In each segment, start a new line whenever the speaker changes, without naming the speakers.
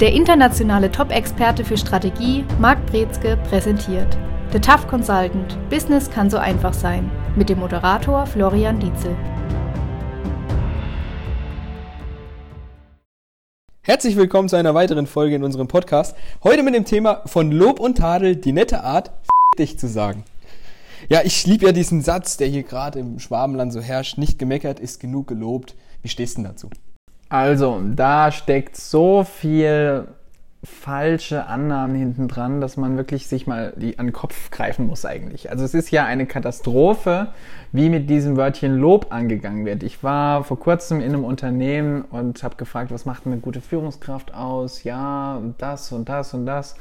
Der internationale Top-Experte für Strategie, Marc Brezke, präsentiert The Tough Consultant – Business kann so einfach sein mit dem Moderator Florian Dietzel.
Herzlich willkommen zu einer weiteren Folge in unserem Podcast. Heute mit dem Thema von Lob und Tadel, die nette Art, dich zu sagen. Ja, ich liebe ja diesen Satz, der hier gerade im Schwabenland so herrscht. Nicht gemeckert ist genug gelobt. Wie stehst du denn dazu?
Also, da steckt so viel falsche Annahmen hinten dran, dass man wirklich sich mal die, an den Kopf greifen muss eigentlich. Also es ist ja eine Katastrophe, wie mit diesem Wörtchen Lob angegangen wird. Ich war vor kurzem in einem Unternehmen und habe gefragt, was macht eine gute Führungskraft aus? Ja, das und das und das.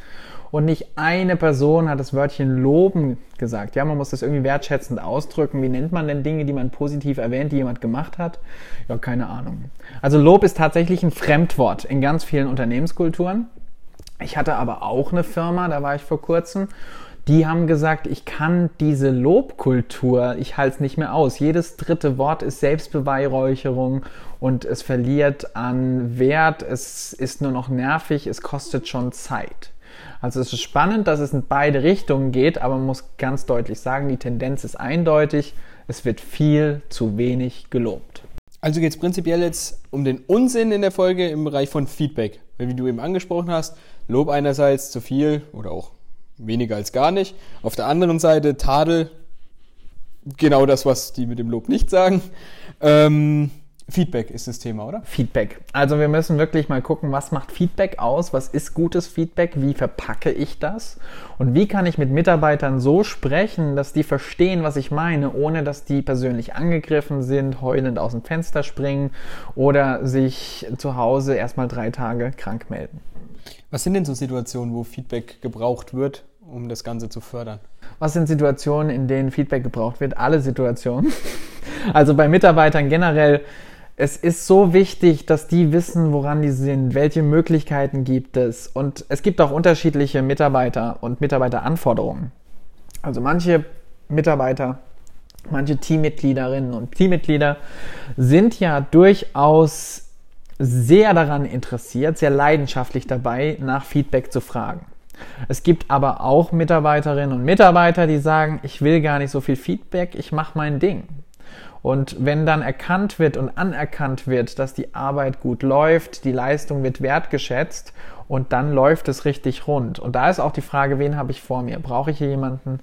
Und nicht eine Person hat das Wörtchen loben gesagt. Ja, man muss das irgendwie wertschätzend ausdrücken. Wie nennt man denn Dinge, die man positiv erwähnt, die jemand gemacht hat? Ja, keine Ahnung. Also Lob ist tatsächlich ein Fremdwort in ganz vielen Unternehmenskulturen. Ich hatte aber auch eine Firma, da war ich vor kurzem. Die haben gesagt, ich kann diese Lobkultur, ich halte es nicht mehr aus. Jedes dritte Wort ist Selbstbeweihräucherung und es verliert an Wert, es ist nur noch nervig, es kostet schon Zeit. Also es ist spannend, dass es in beide Richtungen geht, aber man muss ganz deutlich sagen, die Tendenz ist eindeutig, es wird viel zu wenig gelobt.
Also geht es prinzipiell jetzt um den Unsinn in der Folge im Bereich von Feedback. Weil wie du eben angesprochen hast, Lob einerseits zu viel oder auch weniger als gar nicht. Auf der anderen Seite Tadel, genau das, was die mit dem Lob nicht sagen. Ähm, Feedback ist das Thema, oder?
Feedback. Also wir müssen wirklich mal gucken, was macht Feedback aus? Was ist gutes Feedback? Wie verpacke ich das? Und wie kann ich mit Mitarbeitern so sprechen, dass die verstehen, was ich meine, ohne dass die persönlich angegriffen sind, heulend aus dem Fenster springen oder sich zu Hause erstmal drei Tage krank melden?
Was sind denn so Situationen, wo Feedback gebraucht wird, um das Ganze zu fördern?
Was sind Situationen, in denen Feedback gebraucht wird? Alle Situationen. Also bei Mitarbeitern generell es ist so wichtig, dass die wissen, woran die sind, welche Möglichkeiten gibt es. Und es gibt auch unterschiedliche Mitarbeiter und Mitarbeiteranforderungen. Also manche Mitarbeiter, manche Teammitgliederinnen und Teammitglieder sind ja durchaus sehr daran interessiert, sehr leidenschaftlich dabei, nach Feedback zu fragen. Es gibt aber auch Mitarbeiterinnen und Mitarbeiter, die sagen, ich will gar nicht so viel Feedback, ich mache mein Ding. Und wenn dann erkannt wird und anerkannt wird, dass die Arbeit gut läuft, die Leistung wird wertgeschätzt und dann läuft es richtig rund. Und da ist auch die Frage, wen habe ich vor mir? Brauche ich hier jemanden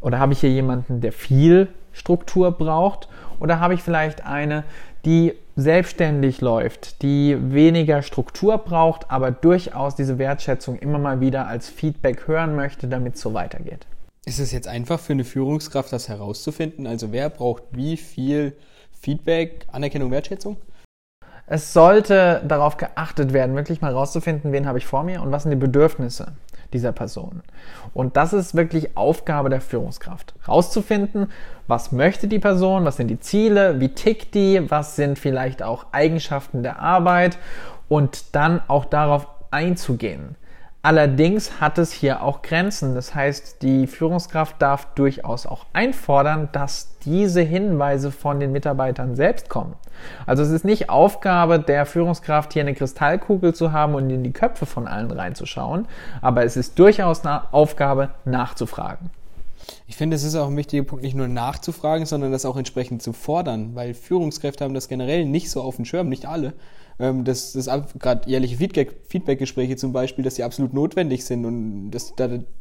oder habe ich hier jemanden, der viel Struktur braucht? Oder habe ich vielleicht eine, die selbstständig läuft, die weniger Struktur braucht, aber durchaus diese Wertschätzung immer mal wieder als Feedback hören möchte, damit es so weitergeht?
Ist es jetzt einfach für eine Führungskraft, das herauszufinden? Also wer braucht wie viel Feedback, Anerkennung, Wertschätzung?
Es sollte darauf geachtet werden, wirklich mal herauszufinden, wen habe ich vor mir und was sind die Bedürfnisse dieser Person. Und das ist wirklich Aufgabe der Führungskraft. Herauszufinden, was möchte die Person, was sind die Ziele, wie tickt die, was sind vielleicht auch Eigenschaften der Arbeit und dann auch darauf einzugehen. Allerdings hat es hier auch Grenzen. Das heißt, die Führungskraft darf durchaus auch einfordern, dass diese Hinweise von den Mitarbeitern selbst kommen. Also es ist nicht Aufgabe der Führungskraft, hier eine Kristallkugel zu haben und in die Köpfe von allen reinzuschauen, aber es ist durchaus eine Aufgabe, nachzufragen.
Ich finde, es ist auch ein wichtiger Punkt, nicht nur nachzufragen, sondern das auch entsprechend zu fordern, weil Führungskräfte haben das generell nicht so auf dem Schirm, nicht alle. Ähm, das, das gerade jährliche Feedback-Gespräche zum Beispiel, dass die absolut notwendig sind und dass,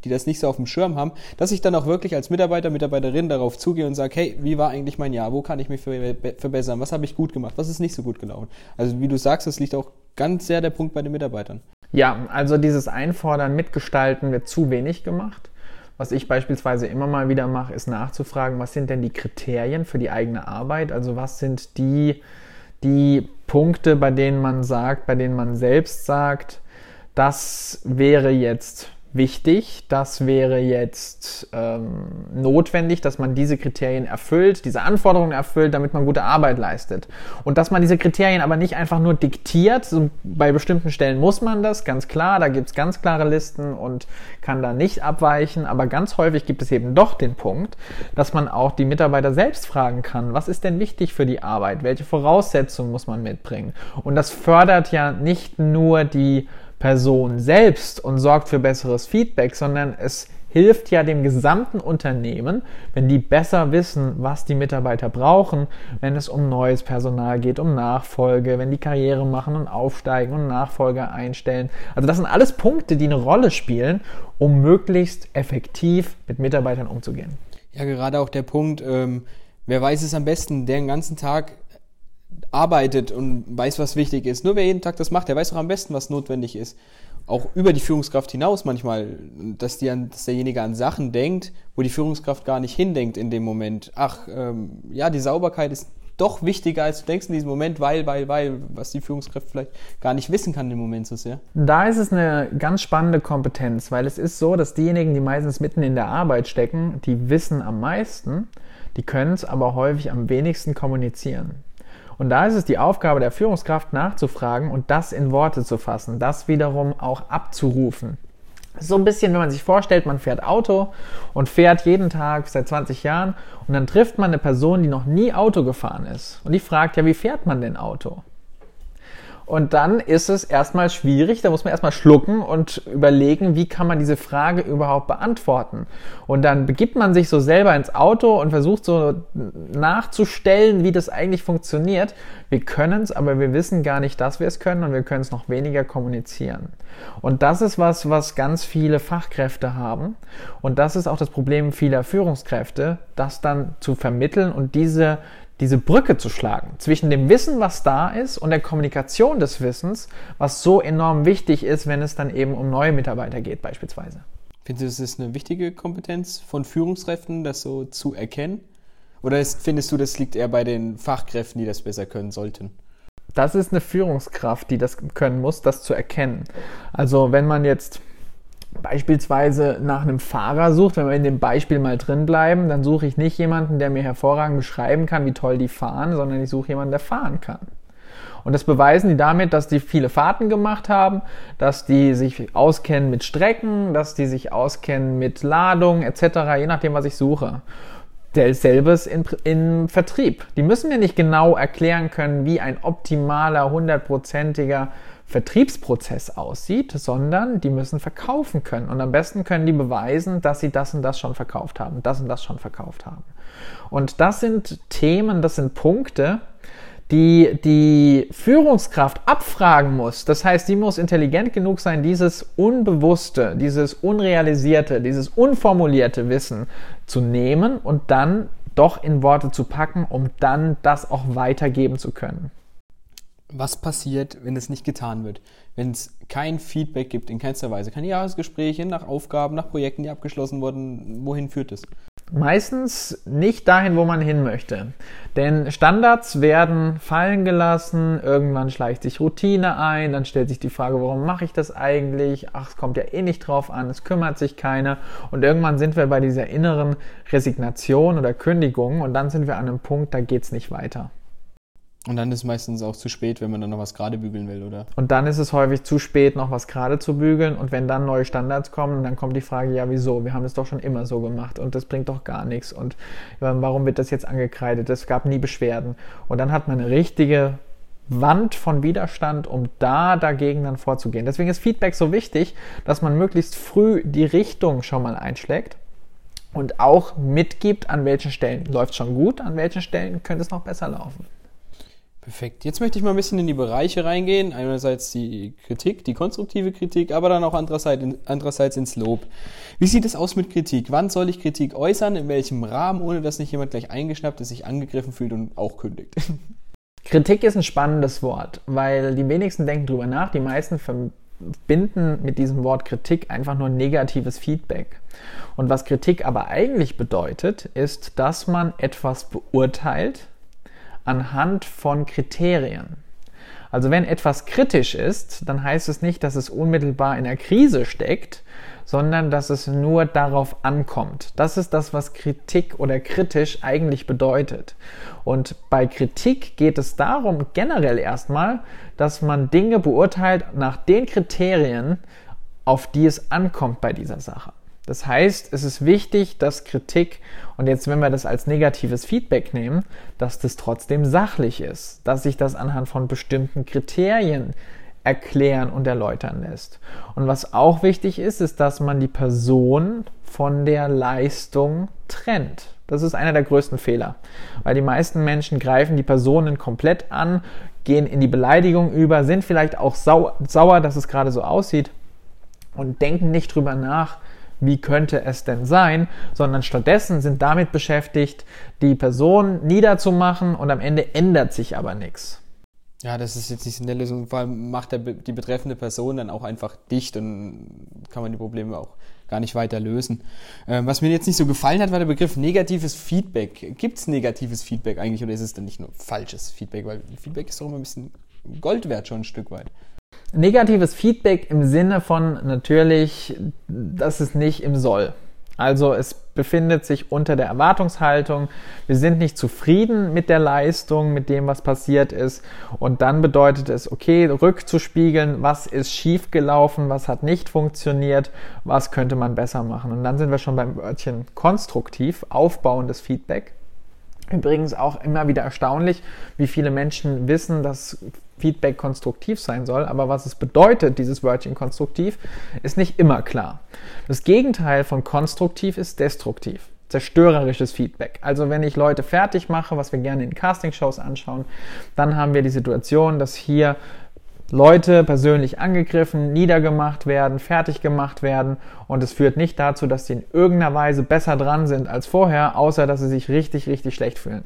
die das nicht so auf dem Schirm haben, dass ich dann auch wirklich als Mitarbeiter, Mitarbeiterin darauf zugehe und sage, hey, wie war eigentlich mein Jahr? Wo kann ich mich verbessern? Was habe ich gut gemacht? Was ist nicht so gut gelaufen? Also wie du sagst, das liegt auch ganz sehr der Punkt bei den Mitarbeitern.
Ja, also dieses Einfordern, Mitgestalten wird zu wenig gemacht. Was ich beispielsweise immer mal wieder mache, ist nachzufragen, was sind denn die Kriterien für die eigene Arbeit? Also was sind die, die Punkte, bei denen man sagt, bei denen man selbst sagt, das wäre jetzt wichtig. Das wäre jetzt ähm, notwendig, dass man diese Kriterien erfüllt, diese Anforderungen erfüllt, damit man gute Arbeit leistet. Und dass man diese Kriterien aber nicht einfach nur diktiert. So, bei bestimmten Stellen muss man das, ganz klar. Da gibt es ganz klare Listen und kann da nicht abweichen. Aber ganz häufig gibt es eben doch den Punkt, dass man auch die Mitarbeiter selbst fragen kann, was ist denn wichtig für die Arbeit? Welche Voraussetzungen muss man mitbringen? Und das fördert ja nicht nur die Person selbst und sorgt für besseres Feedback, sondern es hilft ja dem gesamten Unternehmen, wenn die besser wissen, was die Mitarbeiter brauchen, wenn es um neues Personal geht, um Nachfolge, wenn die Karriere machen und aufsteigen und Nachfolger einstellen. Also das sind alles Punkte, die eine Rolle spielen, um möglichst effektiv mit Mitarbeitern umzugehen.
Ja, gerade auch der Punkt, ähm, wer weiß es am besten, der den ganzen Tag arbeitet und weiß, was wichtig ist. Nur wer jeden Tag das macht, der weiß auch am besten, was notwendig ist auch über die Führungskraft hinaus manchmal, dass, die an, dass derjenige an Sachen denkt, wo die Führungskraft gar nicht hindenkt in dem Moment. Ach, ähm, ja, die Sauberkeit ist doch wichtiger, als du denkst in diesem Moment, weil, weil, weil, was die Führungskraft vielleicht gar nicht wissen kann im Moment so sehr.
Da ist es eine ganz spannende Kompetenz, weil es ist so, dass diejenigen, die meistens mitten in der Arbeit stecken, die wissen am meisten, die können es aber häufig am wenigsten kommunizieren. Und da ist es die Aufgabe der Führungskraft nachzufragen und das in Worte zu fassen, das wiederum auch abzurufen. So ein bisschen, wenn man sich vorstellt, man fährt Auto und fährt jeden Tag seit 20 Jahren und dann trifft man eine Person, die noch nie Auto gefahren ist. Und die fragt ja, wie fährt man denn Auto? Und dann ist es erstmal schwierig, da muss man erstmal schlucken und überlegen, wie kann man diese Frage überhaupt beantworten. Und dann begibt man sich so selber ins Auto und versucht so nachzustellen, wie das eigentlich funktioniert. Wir können es, aber wir wissen gar nicht, dass wir es können und wir können es noch weniger kommunizieren. Und das ist was, was ganz viele Fachkräfte haben. Und das ist auch das Problem vieler Führungskräfte, das dann zu vermitteln und diese diese Brücke zu schlagen zwischen dem Wissen, was da ist, und der Kommunikation des Wissens, was so enorm wichtig ist, wenn es dann eben um neue Mitarbeiter geht beispielsweise.
Findest du, das ist eine wichtige Kompetenz von Führungskräften, das so zu erkennen? Oder ist, findest du, das liegt eher bei den Fachkräften, die das besser können sollten?
Das ist eine Führungskraft, die das können muss, das zu erkennen. Also wenn man jetzt beispielsweise nach einem Fahrer sucht, wenn wir in dem Beispiel mal drin bleiben, dann suche ich nicht jemanden, der mir hervorragend beschreiben kann, wie toll die fahren, sondern ich suche jemanden, der fahren kann. Und das beweisen die damit, dass die viele Fahrten gemacht haben, dass die sich auskennen mit Strecken, dass die sich auskennen mit Ladung etc., je nachdem, was ich suche. Selbes in, in Vertrieb. Die müssen mir nicht genau erklären können, wie ein optimaler, hundertprozentiger Vertriebsprozess aussieht, sondern die müssen verkaufen können. Und am besten können die beweisen, dass sie das und das schon verkauft haben, das und das schon verkauft haben. Und das sind Themen, das sind Punkte, die die Führungskraft abfragen muss. Das heißt, sie muss intelligent genug sein, dieses Unbewusste, dieses Unrealisierte, dieses unformulierte Wissen zu nehmen und dann doch in Worte zu packen, um dann das auch weitergeben zu können
was passiert, wenn es nicht getan wird? Wenn es kein Feedback gibt in keinster Weise, keine Jahresgespräche nach Aufgaben, nach Projekten, die abgeschlossen wurden, wohin führt es?
Meistens nicht dahin, wo man hin möchte. Denn Standards werden fallen gelassen, irgendwann schleicht sich Routine ein, dann stellt sich die Frage, warum mache ich das eigentlich? Ach, es kommt ja eh nicht drauf an, es kümmert sich keiner. Und irgendwann sind wir bei dieser inneren Resignation oder Kündigung und dann sind wir an einem Punkt, da geht es nicht weiter.
Und dann ist es meistens auch zu spät, wenn man dann noch was gerade bügeln will, oder?
Und dann ist es häufig zu spät, noch was gerade zu bügeln. Und wenn dann neue Standards kommen, dann kommt die Frage, ja, wieso? Wir haben es doch schon immer so gemacht und das bringt doch gar nichts. Und warum wird das jetzt angekreidet? Es gab nie Beschwerden. Und dann hat man eine richtige Wand von Widerstand, um da dagegen dann vorzugehen. Deswegen ist Feedback so wichtig, dass man möglichst früh die Richtung schon mal einschlägt und auch mitgibt, an welchen Stellen läuft es schon gut, an welchen Stellen könnte es noch besser laufen.
Perfekt. Jetzt möchte ich mal ein bisschen in die Bereiche reingehen. Einerseits die Kritik, die konstruktive Kritik, aber dann auch andererseits, andererseits ins Lob. Wie sieht es aus mit Kritik? Wann soll ich Kritik äußern? In welchem Rahmen, ohne dass nicht jemand gleich eingeschnappt ist, sich angegriffen fühlt und auch kündigt?
Kritik ist ein spannendes Wort, weil die wenigsten denken drüber nach. Die meisten verbinden mit diesem Wort Kritik einfach nur negatives Feedback. Und was Kritik aber eigentlich bedeutet, ist, dass man etwas beurteilt, anhand von Kriterien. Also wenn etwas kritisch ist, dann heißt es nicht, dass es unmittelbar in der Krise steckt, sondern dass es nur darauf ankommt. Das ist das, was Kritik oder kritisch eigentlich bedeutet. Und bei Kritik geht es darum, generell erstmal, dass man Dinge beurteilt nach den Kriterien, auf die es ankommt bei dieser Sache. Das heißt, es ist wichtig, dass Kritik, und jetzt wenn wir das als negatives Feedback nehmen, dass das trotzdem sachlich ist, dass ich das anhand von bestimmten Kriterien erklären und erläutern lässt. Und was auch wichtig ist, ist, dass man die Person von der Leistung trennt. Das ist einer der größten Fehler, weil die meisten Menschen greifen die Personen komplett an, gehen in die Beleidigung über, sind vielleicht auch sau sauer, dass es gerade so aussieht und denken nicht drüber nach, wie könnte es denn sein, sondern stattdessen sind damit beschäftigt, die Person niederzumachen und am Ende ändert sich aber nichts.
Ja, das ist jetzt nicht so eine Lösung. Vor allem macht der, die betreffende Person dann auch einfach dicht und kann man die Probleme auch gar nicht weiter lösen. Ähm, was mir jetzt nicht so gefallen hat, war der Begriff negatives Feedback. Gibt es negatives Feedback eigentlich oder ist es dann nicht nur falsches Feedback? Weil Feedback ist doch immer ein bisschen Gold wert schon ein Stück weit.
Negatives Feedback im Sinne von natürlich, dass es nicht im Soll. Also es befindet sich unter der Erwartungshaltung. Wir sind nicht zufrieden mit der Leistung, mit dem, was passiert ist. Und dann bedeutet es, okay, rückzuspiegeln, was ist schiefgelaufen, was hat nicht funktioniert, was könnte man besser machen. Und dann sind wir schon beim Wörtchen konstruktiv, aufbauendes Feedback. Übrigens auch immer wieder erstaunlich, wie viele Menschen wissen, dass Feedback konstruktiv sein soll, aber was es bedeutet, dieses Wörtchen konstruktiv, ist nicht immer klar. Das Gegenteil von konstruktiv ist destruktiv zerstörerisches Feedback. Also wenn ich Leute fertig mache, was wir gerne in Castingshows anschauen, dann haben wir die Situation, dass hier Leute persönlich angegriffen, niedergemacht werden, fertig gemacht werden und es führt nicht dazu, dass sie in irgendeiner Weise besser dran sind als vorher, außer dass sie sich richtig, richtig schlecht fühlen.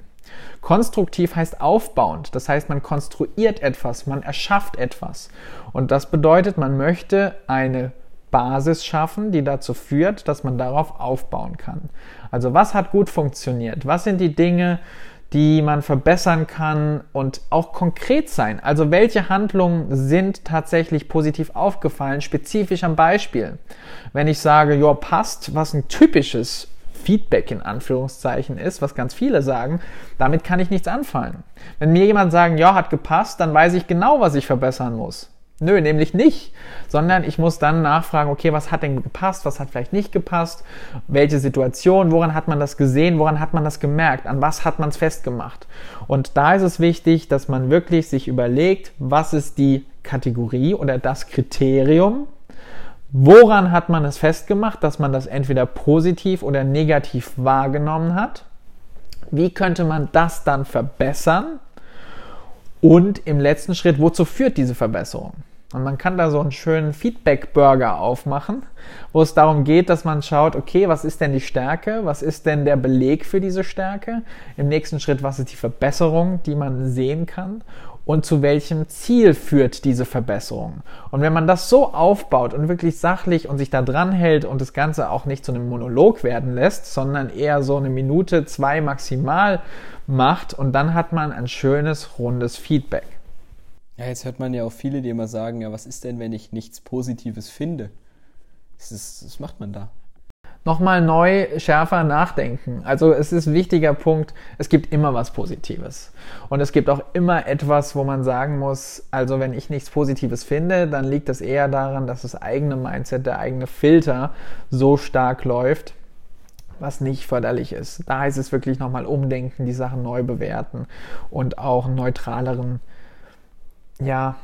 Konstruktiv heißt aufbauend, das heißt man konstruiert etwas, man erschafft etwas und das bedeutet, man möchte eine Basis schaffen, die dazu führt, dass man darauf aufbauen kann. Also was hat gut funktioniert? Was sind die Dinge, die man verbessern kann und auch konkret sein. Also welche Handlungen sind tatsächlich positiv aufgefallen, spezifisch am Beispiel. Wenn ich sage, ja, passt, was ein typisches Feedback in Anführungszeichen ist, was ganz viele sagen, damit kann ich nichts anfangen. Wenn mir jemand sagen, ja, hat gepasst, dann weiß ich genau, was ich verbessern muss. Nö, nämlich nicht, sondern ich muss dann nachfragen, okay, was hat denn gepasst, was hat vielleicht nicht gepasst, welche Situation, woran hat man das gesehen, woran hat man das gemerkt, an was hat man es festgemacht. Und da ist es wichtig, dass man wirklich sich überlegt, was ist die Kategorie oder das Kriterium, woran hat man es festgemacht, dass man das entweder positiv oder negativ wahrgenommen hat, wie könnte man das dann verbessern und im letzten Schritt, wozu führt diese Verbesserung? Und man kann da so einen schönen Feedback-Burger aufmachen, wo es darum geht, dass man schaut, okay, was ist denn die Stärke? Was ist denn der Beleg für diese Stärke? Im nächsten Schritt, was ist die Verbesserung, die man sehen kann? Und zu welchem Ziel führt diese Verbesserung. Und wenn man das so aufbaut und wirklich sachlich und sich da dran hält und das Ganze auch nicht zu einem Monolog werden lässt, sondern eher so eine Minute, zwei maximal macht und dann hat man ein schönes, rundes Feedback.
Ja, jetzt hört man ja auch viele, die immer sagen, ja, was ist denn, wenn ich nichts Positives finde? Was, ist, was macht man da?
Nochmal neu schärfer nachdenken. Also es ist ein wichtiger Punkt, es gibt immer was Positives. Und es gibt auch immer etwas, wo man sagen muss, also wenn ich nichts Positives finde, dann liegt das eher daran, dass das eigene Mindset, der eigene Filter so stark läuft, was nicht förderlich ist. Da heißt es wirklich nochmal umdenken, die Sachen neu bewerten und auch neutraleren, ja,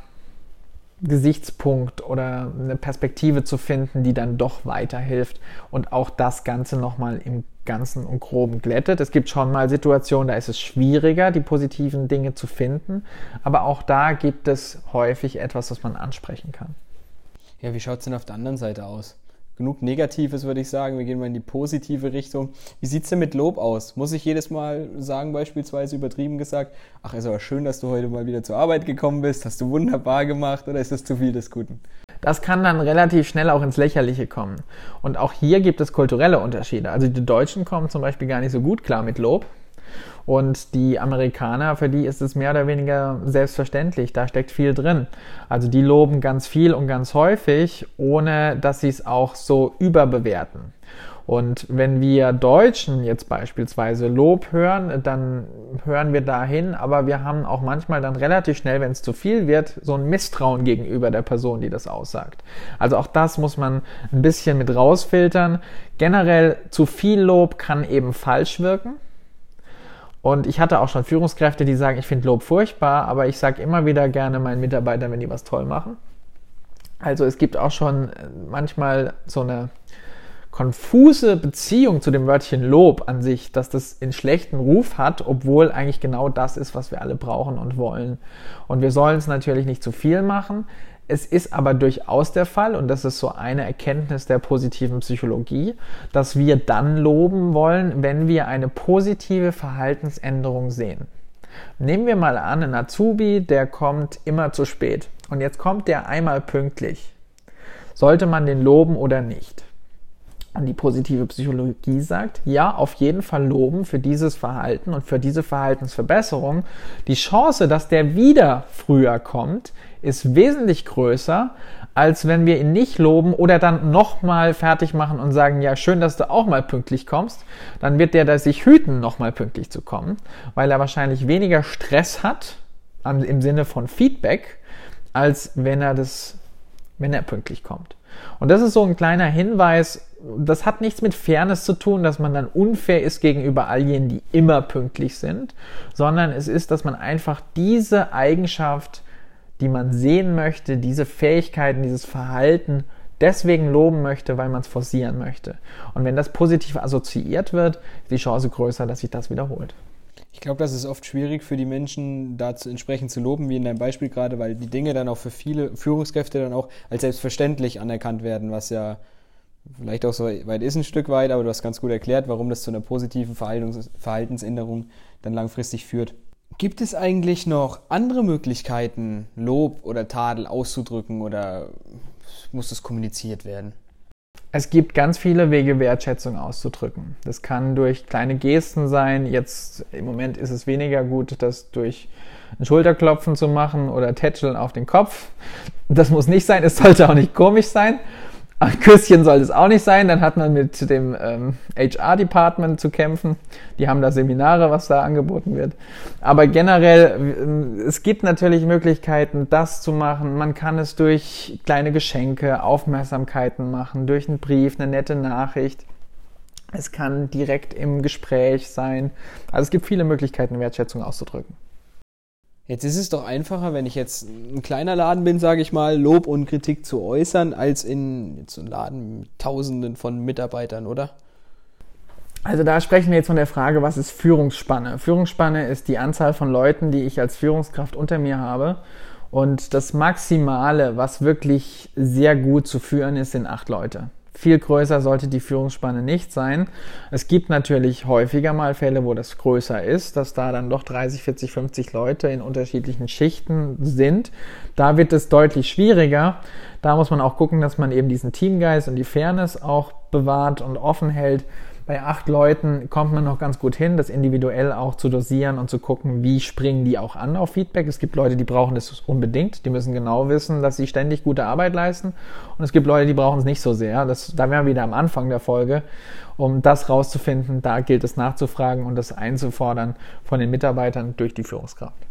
Gesichtspunkt oder eine Perspektive zu finden, die dann doch weiterhilft und auch das Ganze nochmal im Ganzen und Groben glättet. Es gibt schon mal Situationen, da ist es schwieriger, die positiven Dinge zu finden, aber auch da gibt es häufig etwas, was man ansprechen kann.
Ja, wie schaut es denn auf der anderen Seite aus? Genug Negatives, würde ich sagen. Wir gehen mal in die positive Richtung. Wie sieht es denn mit Lob aus? Muss ich jedes Mal sagen, beispielsweise übertrieben gesagt, ach, ist aber schön, dass du heute mal wieder zur Arbeit gekommen bist, hast du wunderbar gemacht oder ist das zu viel des Guten?
Das kann dann relativ schnell auch ins Lächerliche kommen. Und auch hier gibt es kulturelle Unterschiede. Also die Deutschen kommen zum Beispiel gar nicht so gut klar mit Lob. Und die Amerikaner, für die ist es mehr oder weniger selbstverständlich. Da steckt viel drin. Also die loben ganz viel und ganz häufig, ohne dass sie es auch so überbewerten. Und wenn wir Deutschen jetzt beispielsweise Lob hören, dann hören wir dahin, aber wir haben auch manchmal dann relativ schnell, wenn es zu viel wird, so ein Misstrauen gegenüber der Person, die das aussagt. Also auch das muss man ein bisschen mit rausfiltern. Generell zu viel Lob kann eben falsch wirken. Und ich hatte auch schon Führungskräfte, die sagen, ich finde Lob furchtbar, aber ich sage immer wieder gerne meinen Mitarbeitern, wenn die was toll machen. Also es gibt auch schon äh, manchmal so eine konfuse Beziehung zu dem Wörtchen Lob an sich, dass das in schlechten Ruf hat, obwohl eigentlich genau das ist, was wir alle brauchen und wollen. Und wir sollen es natürlich nicht zu viel machen. Es ist aber durchaus der Fall, und das ist so eine Erkenntnis der positiven Psychologie, dass wir dann loben wollen, wenn wir eine positive Verhaltensänderung sehen. Nehmen wir mal an, ein Azubi, der kommt immer zu spät. Und jetzt kommt der einmal pünktlich. Sollte man den loben oder nicht? Die positive Psychologie sagt, ja, auf jeden Fall loben für dieses Verhalten und für diese Verhaltensverbesserung. Die Chance, dass der wieder früher kommt, ist wesentlich größer, als wenn wir ihn nicht loben oder dann nochmal fertig machen und sagen, ja, schön, dass du auch mal pünktlich kommst. Dann wird der da sich hüten, nochmal pünktlich zu kommen, weil er wahrscheinlich weniger Stress hat im Sinne von Feedback, als wenn er das, wenn er pünktlich kommt. Und das ist so ein kleiner Hinweis, das hat nichts mit Fairness zu tun, dass man dann unfair ist gegenüber all jenen, die immer pünktlich sind, sondern es ist, dass man einfach diese Eigenschaft, die man sehen möchte, diese Fähigkeiten, dieses Verhalten deswegen loben möchte, weil man es forcieren möchte. Und wenn das positiv assoziiert wird, ist die Chance größer, dass sich das wiederholt.
Ich glaube, das ist oft schwierig für die Menschen, da entsprechend zu loben, wie in deinem Beispiel gerade, weil die Dinge dann auch für viele Führungskräfte dann auch als selbstverständlich anerkannt werden, was ja vielleicht auch so weit ist ein Stück weit, aber du hast ganz gut erklärt, warum das zu einer positiven Verhaltensänderung dann langfristig führt. Gibt es eigentlich noch andere Möglichkeiten, Lob oder Tadel auszudrücken oder muss das kommuniziert werden?
Es gibt ganz viele Wege, Wertschätzung auszudrücken. Das kann durch kleine Gesten sein. Jetzt im Moment ist es weniger gut, das durch ein Schulterklopfen zu machen oder Tätscheln auf den Kopf. Das muss nicht sein. Es sollte auch nicht komisch sein. Ein Küsschen soll es auch nicht sein. Dann hat man mit dem ähm, HR-Department zu kämpfen. Die haben da Seminare, was da angeboten wird. Aber generell, äh, es gibt natürlich Möglichkeiten, das zu machen. Man kann es durch kleine Geschenke, Aufmerksamkeiten machen, durch einen Brief, eine nette Nachricht. Es kann direkt im Gespräch sein. Also es gibt viele Möglichkeiten, Wertschätzung auszudrücken.
Jetzt ist es doch einfacher, wenn ich jetzt ein kleiner Laden bin, sage ich mal, Lob und Kritik zu äußern, als in jetzt einem Laden mit Tausenden von Mitarbeitern, oder?
Also da sprechen wir jetzt von der Frage, was ist Führungsspanne? Führungsspanne ist die Anzahl von Leuten, die ich als Führungskraft unter mir habe. Und das Maximale, was wirklich sehr gut zu führen ist, sind acht Leute. Viel größer sollte die Führungsspanne nicht sein. Es gibt natürlich häufiger mal Fälle, wo das größer ist, dass da dann doch 30, 40, 50 Leute in unterschiedlichen Schichten sind. Da wird es deutlich schwieriger. Da muss man auch gucken, dass man eben diesen Teamgeist und die Fairness auch bewahrt und offen hält bei acht Leuten kommt man noch ganz gut hin, das individuell auch zu dosieren und zu gucken, wie springen die auch an auf Feedback. Es gibt Leute, die brauchen das unbedingt. Die müssen genau wissen, dass sie ständig gute Arbeit leisten. Und es gibt Leute, die brauchen es nicht so sehr. Das, da wären wir wieder am Anfang der Folge. Um das rauszufinden, da gilt es nachzufragen und das einzufordern von den Mitarbeitern durch die Führungskraft.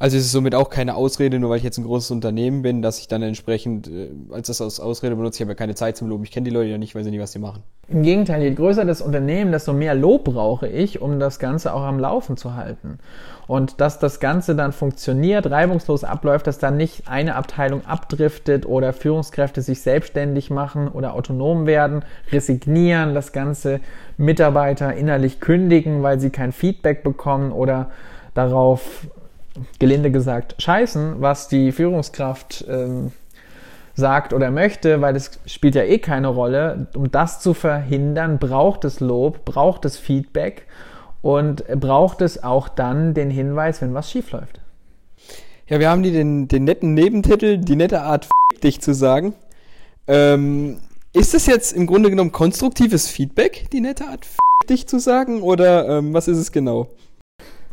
Also es ist somit auch keine Ausrede, nur weil ich jetzt ein großes Unternehmen bin, dass ich dann entsprechend äh, als das als Ausrede benutze, ich habe ja keine Zeit zum Lob. Ich kenne die Leute ja nicht, weil sie nicht, was sie machen.
Im Gegenteil, je größer das Unternehmen, desto mehr Lob brauche ich, um das Ganze auch am Laufen zu halten. Und dass das Ganze dann funktioniert, reibungslos abläuft, dass dann nicht eine Abteilung abdriftet oder Führungskräfte sich selbstständig machen oder autonom werden, resignieren, das Ganze Mitarbeiter innerlich kündigen, weil sie kein Feedback bekommen oder darauf gelinde gesagt, scheißen, was die Führungskraft ähm, sagt oder möchte, weil es spielt ja eh keine Rolle. Um das zu verhindern, braucht es Lob, braucht es Feedback und braucht es auch dann den Hinweis, wenn was schief läuft.
Ja, wir haben die den, den netten Nebentitel, die nette Art F dich zu sagen. Ähm, ist das jetzt im Grunde genommen konstruktives Feedback, die nette Art dich zu sagen, oder ähm, was ist es genau?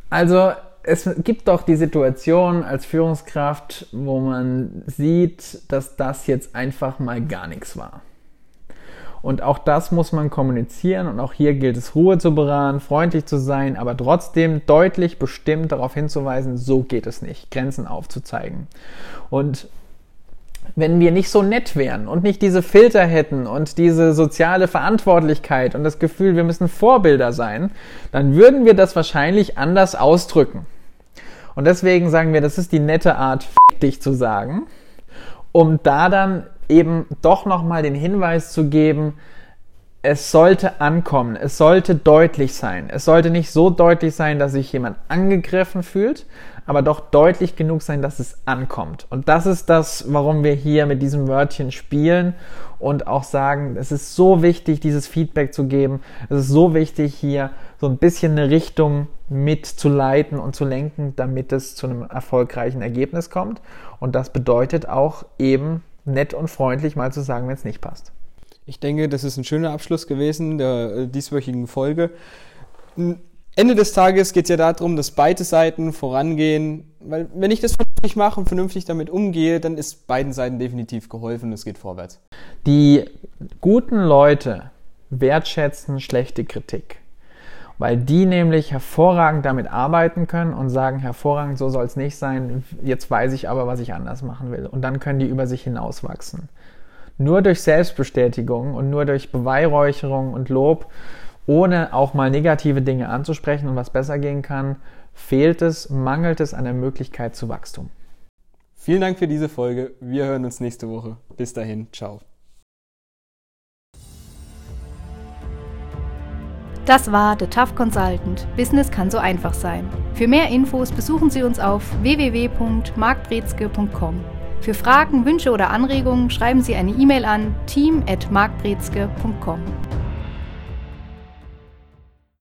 Also es gibt doch die Situation als Führungskraft, wo man sieht, dass das jetzt einfach mal gar nichts war. Und auch das muss man kommunizieren und auch hier gilt es, Ruhe zu bewahren, freundlich zu sein, aber trotzdem deutlich bestimmt darauf hinzuweisen, so geht es nicht, Grenzen aufzuzeigen. Und wenn wir nicht so nett wären und nicht diese Filter hätten und diese soziale Verantwortlichkeit und das Gefühl, wir müssen Vorbilder sein, dann würden wir das wahrscheinlich anders ausdrücken. Und deswegen sagen wir, das ist die nette Art, Fick dich zu sagen, um da dann eben doch nochmal den Hinweis zu geben, es sollte ankommen, es sollte deutlich sein. Es sollte nicht so deutlich sein, dass sich jemand angegriffen fühlt, aber doch deutlich genug sein, dass es ankommt. Und das ist das, warum wir hier mit diesem Wörtchen spielen und auch sagen, es ist so wichtig, dieses Feedback zu geben. Es ist so wichtig, hier so ein bisschen eine Richtung mitzuleiten und zu lenken, damit es zu einem erfolgreichen Ergebnis kommt. Und das bedeutet auch eben nett und freundlich mal zu sagen, wenn es nicht passt.
Ich denke, das ist ein schöner Abschluss gewesen der äh, dieswöchigen Folge. Ende des Tages geht es ja darum, dass beide Seiten vorangehen, weil wenn ich das vernünftig mache und vernünftig damit umgehe, dann ist beiden Seiten definitiv geholfen und es geht vorwärts.
Die guten Leute wertschätzen schlechte Kritik, weil die nämlich hervorragend damit arbeiten können und sagen, hervorragend, so soll es nicht sein, jetzt weiß ich aber, was ich anders machen will. Und dann können die über sich hinauswachsen. Nur durch Selbstbestätigung und nur durch Beweihräucherung und Lob ohne auch mal negative Dinge anzusprechen und was besser gehen kann, fehlt es, mangelt es an der Möglichkeit zu Wachstum.
Vielen Dank für diese Folge. Wir hören uns nächste Woche. Bis dahin, ciao.
Das war The Tough Consultant. Business kann so einfach sein. Für mehr Infos besuchen Sie uns auf www.markbrezke.com. Für Fragen, Wünsche oder Anregungen schreiben Sie eine E-Mail an team@markbrezke.com.